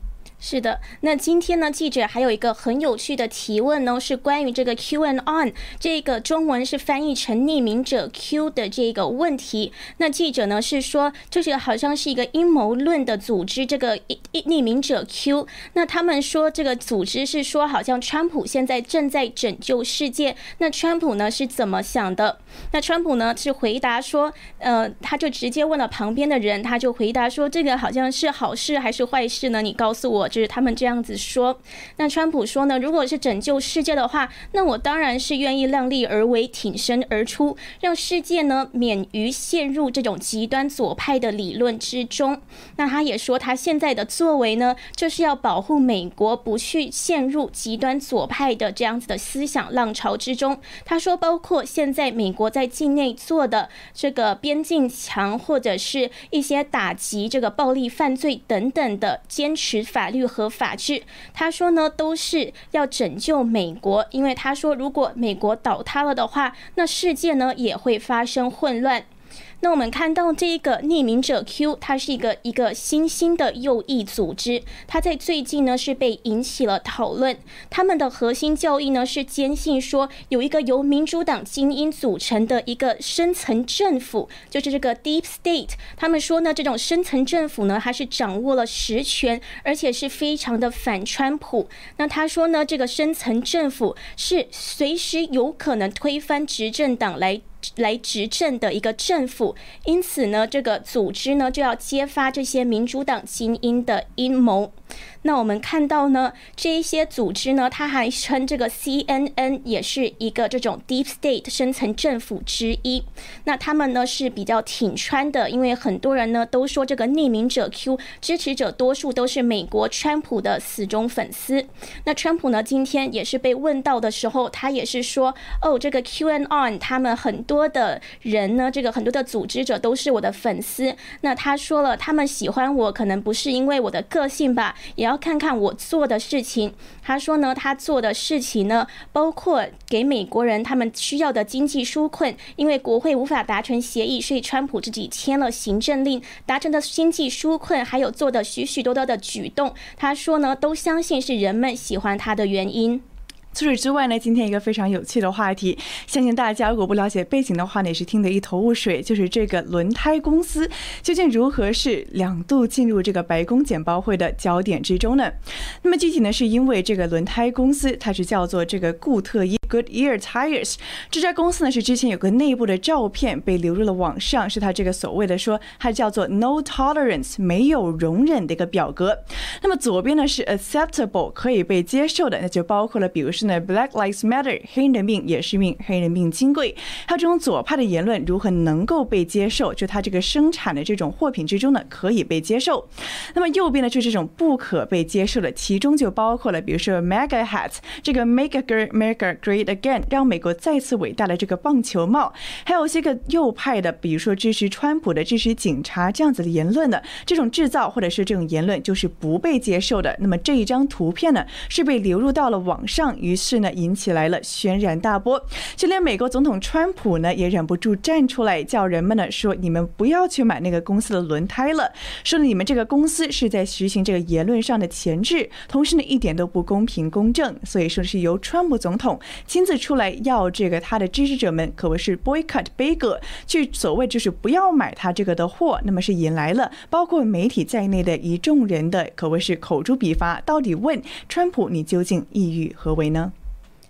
是的，那今天呢，记者还有一个很有趣的提问呢，是关于这个 Q and On 这个中文是翻译成匿名者 Q 的这个问题。那记者呢是说，就是好像是一个阴谋论的组织，这个匿匿名者 Q。那他们说这个组织是说，好像川普现在正在拯救世界。那川普呢是怎么想的？那川普呢是回答说，呃，他就直接问了旁边的人，他就回答说，这个好像是好事还是坏事呢？你告诉我。就是他们这样子说，那川普说呢，如果是拯救世界的话，那我当然是愿意量力而为，挺身而出，让世界呢免于陷入这种极端左派的理论之中。那他也说，他现在的作为呢，就是要保护美国不去陷入极端左派的这样子的思想浪潮之中。他说，包括现在美国在境内做的这个边境墙，或者是一些打击这个暴力犯罪等等的，坚持法律。和法治，他说呢，都是要拯救美国，因为他说，如果美国倒塌了的话，那世界呢也会发生混乱。那我们看到这一个匿名者 Q，它是一个一个新兴的右翼组织，它在最近呢是被引起了讨论。他们的核心教义呢是坚信说有一个由民主党精英组成的一个深层政府，就是这个 Deep State。他们说呢，这种深层政府呢，它是掌握了实权，而且是非常的反川普。那他说呢，这个深层政府是随时有可能推翻执政党来。来执政的一个政府，因此呢，这个组织呢就要揭发这些民主党精英的阴谋。那我们看到呢，这一些组织呢，它还称这个 CNN 也是一个这种 Deep State 深层政府之一。那他们呢是比较挺川的，因为很多人呢都说这个匿名者 Q 支持者多数都是美国川普的死忠粉丝。那川普呢今天也是被问到的时候，他也是说，哦，这个 Q and On 他们很多的人呢，这个很多的组织者都是我的粉丝。那他说了，他们喜欢我可能不是因为我的个性吧。也要看看我做的事情。他说呢，他做的事情呢，包括给美国人他们需要的经济纾困，因为国会无法达成协议，所以川普自己签了行政令，达成的经济纾困，还有做的许许多多的举动。他说呢，都相信是人们喜欢他的原因。除此之外呢，今天一个非常有趣的话题，相信大家如果不了解背景的话呢，也是听得一头雾水。就是这个轮胎公司究竟如何是两度进入这个白宫简报会的焦点之中呢？那么具体呢，是因为这个轮胎公司它是叫做这个固特异 （Goodyear Tires）。这家公司呢是之前有个内部的照片被流入了网上，是他这个所谓的说它叫做 “No Tolerance” 没有容忍的一个表格。那么左边呢是 “Acceptable” 可以被接受的，那就包括了比如说。是呢，Black Lives Matter，黑人的命也是命，黑人命金贵。他这种左派的言论如何能够被接受？就他这个生产的这种货品之中呢，可以被接受。那么右边呢，就是这种不可被接受的，其中就包括了，比如说 Mega Hat，这个 Make America Great Again，让美国再次伟大的这个棒球帽，还有些个右派的，比如说支持川普的、支持警察这样子的言论的，这种制造或者是这种言论就是不被接受的。那么这一张图片呢，是被流入到了网上。于是呢，引起来了轩然大波，就连美国总统川普呢，也忍不住站出来叫人们呢说：“你们不要去买那个公司的轮胎了，说你们这个公司是在实行这个言论上的前置，同时呢，一点都不公平公正。”所以说是由川普总统亲自出来要这个他的支持者们可谓是 boycott bagel，去所谓就是不要买他这个的货，那么是引来了包括媒体在内的一众人的可谓是口诛笔伐，到底问川普你究竟意欲何为呢？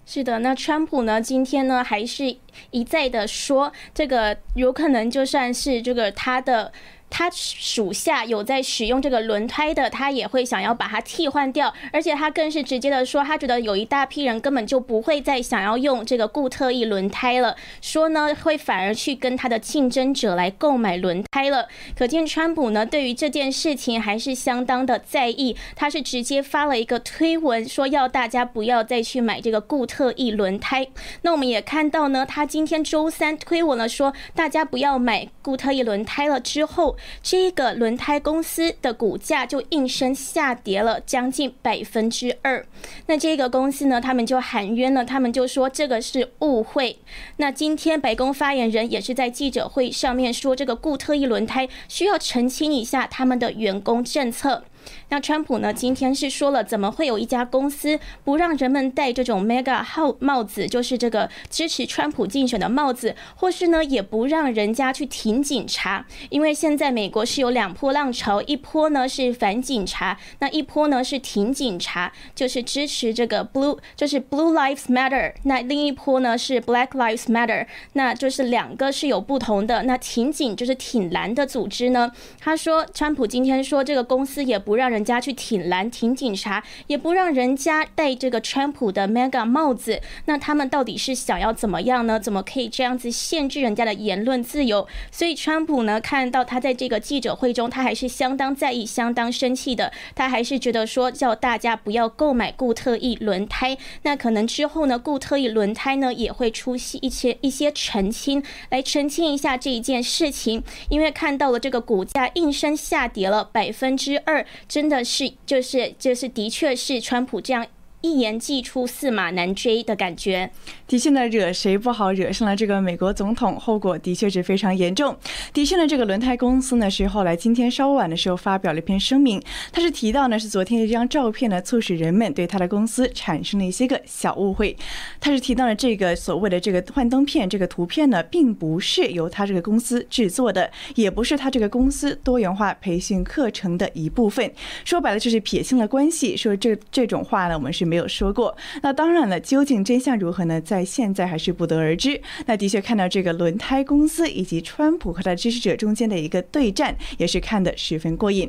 是的，那川普呢？今天呢，还是一再的说，这个有可能就算是这个他的。他属下有在使用这个轮胎的，他也会想要把它替换掉，而且他更是直接的说，他觉得有一大批人根本就不会再想要用这个固特异轮胎了，说呢会反而去跟他的竞争者来购买轮胎了。可见川普呢对于这件事情还是相当的在意，他是直接发了一个推文，说要大家不要再去买这个固特异轮胎。那我们也看到呢，他今天周三推文了，说大家不要买固特异轮胎了之后。这个轮胎公司的股价就应声下跌了将近百分之二。那这个公司呢，他们就喊冤了，他们就说这个是误会。那今天白宫发言人也是在记者会上面说，这个固特异轮胎需要澄清一下他们的员工政策。那川普呢？今天是说了，怎么会有一家公司不让人们戴这种 mega 号帽子，就是这个支持川普竞选的帽子，或是呢，也不让人家去挺警察？因为现在美国是有两波浪潮，一波呢是反警察，那一波呢是挺警察，就是支持这个 blue，就是 blue lives matter。那另一波呢是 black lives matter，那就是两个是有不同的。那挺警就是挺蓝的组织呢？他说，川普今天说这个公司也。不让人人家去挺蓝、挺警察，也不让人家戴这个川普的 mega 帽子，那他们到底是想要怎么样呢？怎么可以这样子限制人家的言论自由？所以川普呢，看到他在这个记者会中，他还是相当在意、相当生气的。他还是觉得说，叫大家不要购买固特异轮胎。那可能之后呢，固特异轮胎呢也会出席一些一些澄清，来澄清一下这一件事情。因为看到了这个股价应声下跌了百分之二。真的是，就是，就是，的确是川普这样。一言既出，驷马难追的感觉。的确呢，惹谁不好，惹上了这个美国总统，后果的确是非常严重。的确呢，这个轮胎公司呢，是后来今天稍晚的时候发表了一篇声明，他是提到呢，是昨天的这张照片呢，促使人们对他的公司产生了一些个小误会。他是提到了这个所谓的这个幻灯片这个图片呢，并不是由他这个公司制作的，也不是他这个公司多元化培训课程的一部分。说白了就是撇清了关系。说这这种话呢，我们是。没有说过，那当然了，究竟真相如何呢？在现在还是不得而知。那的确看到这个轮胎公司以及川普和他支持者中间的一个对战，也是看得十分过瘾。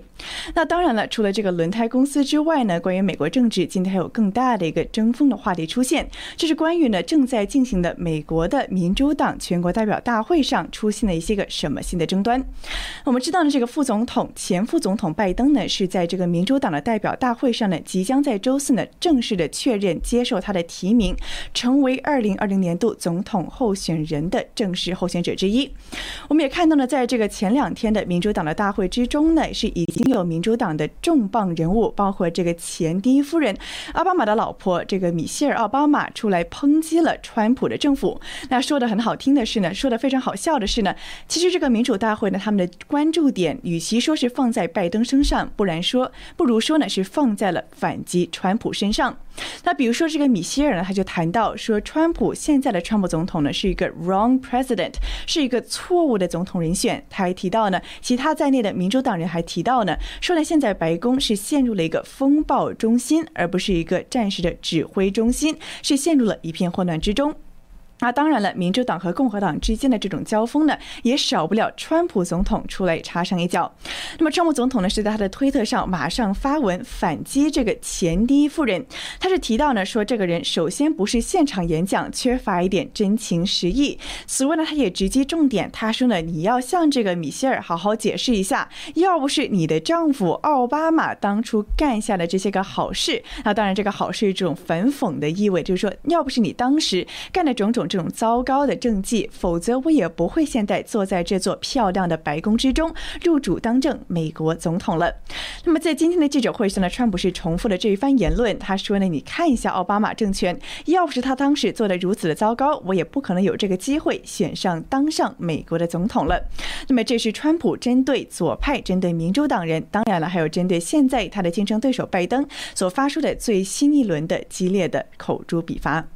那当然了，除了这个轮胎公司之外呢，关于美国政治，今天还有更大的一个争锋的话题出现，这是关于呢正在进行的美国的民主党全国代表大会上出现了一些个什么新的争端。我们知道呢，这个副总统前副总统拜登呢是在这个民主党的代表大会上呢，即将在周四呢正式。式的确认接受他的提名，成为二零二零年度总统候选人的正式候选者之一。我们也看到呢，在这个前两天的民主党的大会之中呢，是已经有民主党的重磅人物，包括这个前第一夫人奥巴马的老婆这个米歇尔·奥巴马出来抨击了川普的政府。那说的很好听的是呢，说的非常好笑的是呢，其实这个民主大会呢，他们的关注点与其说是放在拜登身上，不然说不如说呢是放在了反击川普身上。那比如说这个米歇尔呢，他就谈到说，川普现在的川普总统呢是一个 wrong president，是一个错误的总统人选。他还提到呢，其他在内的民主党人还提到呢，说呢现在白宫是陷入了一个风暴中心，而不是一个战时的指挥中心，是陷入了一片混乱之中。那当然了，民主党和共和党之间的这种交锋呢，也少不了川普总统出来插上一脚。那么，川普总统呢是在他的推特上马上发文反击这个前第一夫人。他是提到呢，说这个人首先不是现场演讲，缺乏一点真情实意。此外呢，他也直击重点，他说呢，你要向这个米歇尔好好解释一下，要不是你的丈夫奥巴马当初干下的这些个好事，那当然这个好事这种反讽的意味，就是说，要不是你当时干的种种。这种糟糕的政绩，否则我也不会现在坐在这座漂亮的白宫之中，入主当政美国总统了。那么在今天的记者会上呢，川普是重复了这一番言论。他说呢，你看一下奥巴马政权，要不是他当时做的如此的糟糕，我也不可能有这个机会选上当上美国的总统了。那么这是川普针对左派、针对民主党人，当然了，还有针对现在他的竞争对手拜登所发出的最新一轮的激烈的口诛笔伐。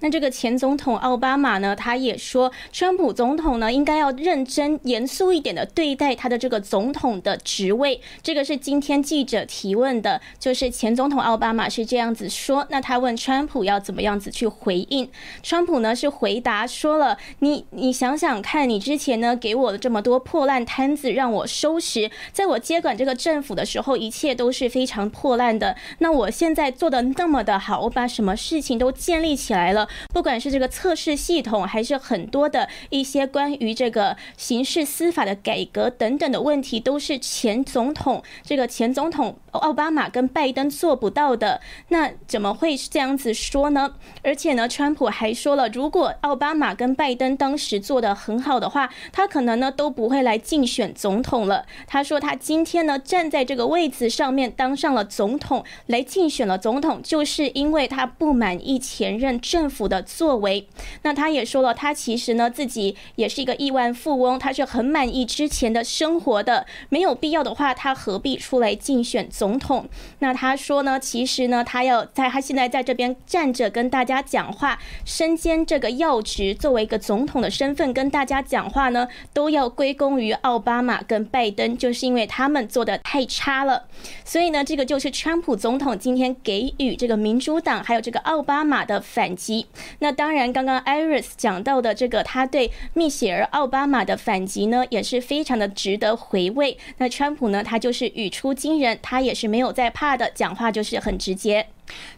那这个前总统奥巴马呢，他也说，川普总统呢应该要认真严肃一点的对待他的这个总统的职位。这个是今天记者提问的，就是前总统奥巴马是这样子说。那他问川普要怎么样子去回应，川普呢是回答说了，你你想想看，你之前呢给我的这么多破烂摊子让我收拾，在我接管这个政府的时候，一切都是非常破烂的。那我现在做的那么的好，我把什么事情都建立起来。来了，不管是这个测试系统，还是很多的一些关于这个刑事司法的改革等等的问题，都是前总统这个前总统奥巴马跟拜登做不到的。那怎么会是这样子说呢？而且呢，川普还说了，如果奥巴马跟拜登当时做的很好的话，他可能呢都不会来竞选总统了。他说他今天呢站在这个位子上面当上了总统，来竞选了总统，就是因为他不满意前任。政政府的作为，那他也说了，他其实呢自己也是一个亿万富翁，他是很满意之前的生活的，没有必要的话，他何必出来竞选总统？那他说呢，其实呢，他要在他现在在这边站着跟大家讲话，身兼这个要职，作为一个总统的身份跟大家讲话呢，都要归功于奥巴马跟拜登，就是因为他们做的太差了。所以呢，这个就是川普总统今天给予这个民主党还有这个奥巴马的反击。那当然，刚刚 Iris 讲到的这个他对密歇尔奥巴马的反击呢，也是非常的值得回味。那川普呢，他就是语出惊人，他也是没有在怕的，讲话就是很直接。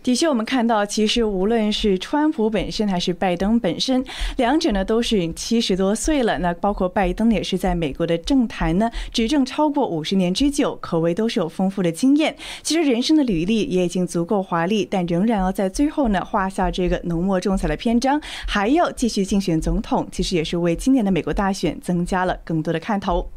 的确，我们看到，其实无论是川普本身还是拜登本身，两者呢都是七十多岁了。那包括拜登也是在美国的政坛呢执政超过五十年之久，可谓都是有丰富的经验。其实人生的履历也已经足够华丽，但仍然要在最后呢画下这个浓墨重彩的篇章，还要继续竞选总统，其实也是为今年的美国大选增加了更多的看头。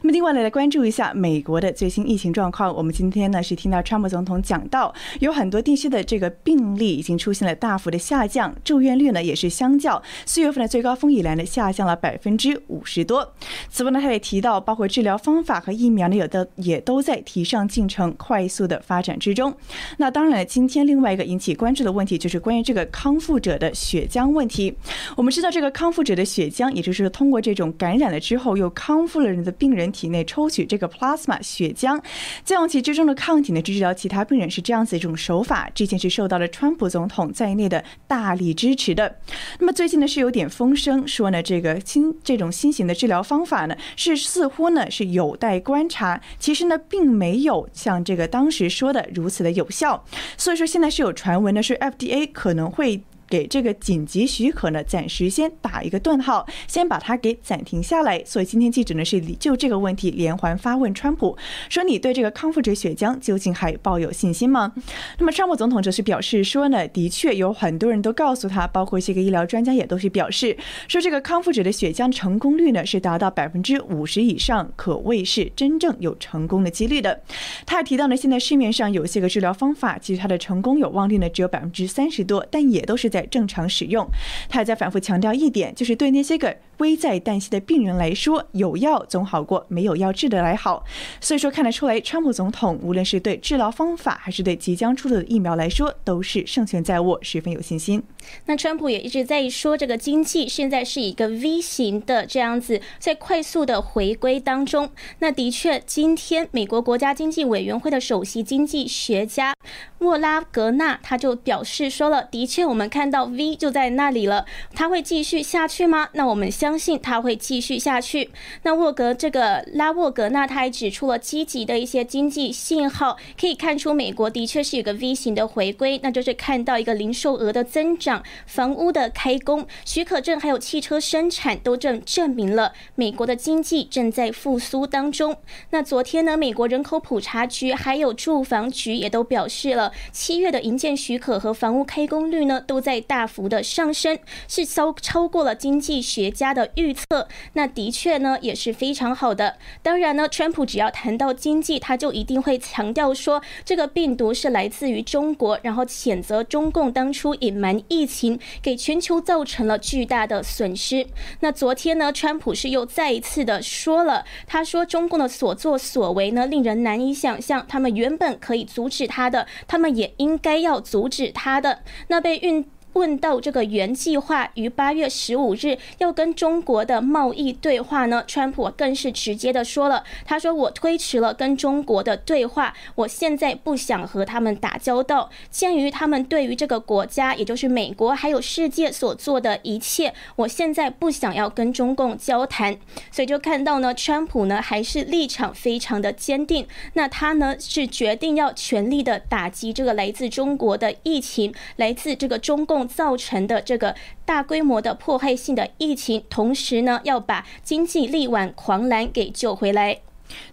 那么，另外来来关注一下美国的最新疫情状况。我们今天呢是听到川普总统讲到，有很多地区的这个病例已经出现了大幅的下降，住院率呢也是相较四月份的最高峰以来呢下降了百分之五十多。此外呢，他也提到，包括治疗方法和疫苗呢有的也都在提上进程，快速的发展之中。那当然了，今天另外一个引起关注的问题就是关于这个康复者的血浆问题。我们知道，这个康复者的血浆，也就是通过这种感染了之后又康复了人的。病人体内抽取这个 plasma 血浆，再用其之中的抗体呢治疗其他病人，是这样子一种手法。这件事受到了川普总统在内的大力支持的。那么最近呢是有点风声说呢，这个新这种新型的治疗方法呢是似乎呢是有待观察。其实呢并没有像这个当时说的如此的有效。所以说现在是有传闻呢是 FDA 可能会。给这个紧急许可呢暂时先打一个顿号，先把它给暂停下来。所以今天记者呢是就这个问题连环发问川普，说你对这个康复者血浆究竟还抱有信心吗？那么川普总统则是表示说呢，的确有很多人都告诉他，包括一些个医疗专家也都是表示说这个康复者的血浆成功率呢是达到百分之五十以上，可谓是真正有成功的几率的。他还提到呢，现在市面上有些个治疗方法，其实它的成功有望率呢只有百分之三十多，但也都是在正常使用。他还在反复强调一点，就是对那些个。危在旦夕的病人来说，有药总好过没有药治的来好。所以说，看得出来，川普总统无论是对治疗方法，还是对即将出炉的疫苗来说，都是胜券在握，十分有信心。那川普也一直在说，这个经济现在是一个 V 型的这样子，在快速的回归当中。那的确，今天美国国家经济委员会的首席经济学家莫拉格纳他就表示说了，的确，我们看到 V 就在那里了，它会继续下去吗？那我们相信它会继续下去。那沃格这个拉沃格纳他还指出了积极的一些经济信号，可以看出美国的确是有个 V 型的回归，那就是看到一个零售额的增长。房屋的开工许可证，还有汽车生产，都证证明了美国的经济正在复苏当中。那昨天呢，美国人口普查局还有住房局也都表示了，七月的营建许可和房屋开工率呢，都在大幅的上升，是超超过了经济学家的预测。那的确呢，也是非常好的。当然呢，川普只要谈到经济，他就一定会强调说，这个病毒是来自于中国，然后谴责中共当初隐瞒疫。疫情给全球造成了巨大的损失。那昨天呢，川普是又再一次的说了，他说中共的所作所为呢，令人难以想象。他们原本可以阻止他的，他们也应该要阻止他的。那被运。问到这个原计划于八月十五日要跟中国的贸易对话呢？川普更是直接的说了，他说我推迟了跟中国的对话，我现在不想和他们打交道。鉴于他们对于这个国家，也就是美国还有世界所做的一切，我现在不想要跟中共交谈。所以就看到呢，川普呢还是立场非常的坚定，那他呢是决定要全力的打击这个来自中国的疫情，来自这个中共。造成的这个大规模的破坏性的疫情，同时呢，要把经济力挽狂澜给救回来。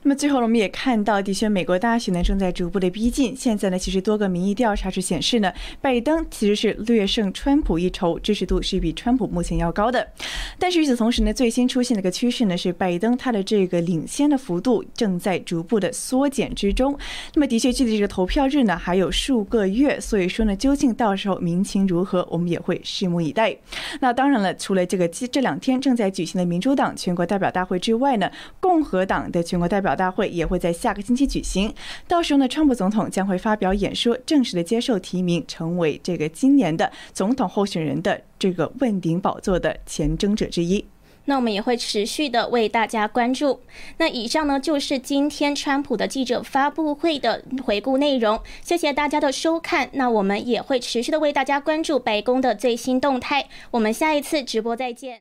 那么最后，我们也看到，的确，美国大选呢正在逐步的逼近。现在呢，其实多个民意调查是显示呢，拜登其实是略胜川普一筹，支持度是比川普目前要高的。但是与此同时呢，最新出现的一个趋势呢，是拜登他的这个领先的幅度正在逐步的缩减之中。那么的确，距离这个投票日呢还有数个月，所以说呢，究竟到时候民情如何，我们也会拭目以待。那当然了，除了这个这两天正在举行的民主党全国代表大会之外呢，共和党的全国代表大会也会在下个星期举行，到时候呢，川普总统将会发表演说，正式的接受提名，成为这个今年的总统候选人的这个问鼎宝座的前争者之一。那我们也会持续的为大家关注。那以上呢就是今天川普的记者发布会的回顾内容，谢谢大家的收看。那我们也会持续的为大家关注白宫的最新动态。我们下一次直播再见。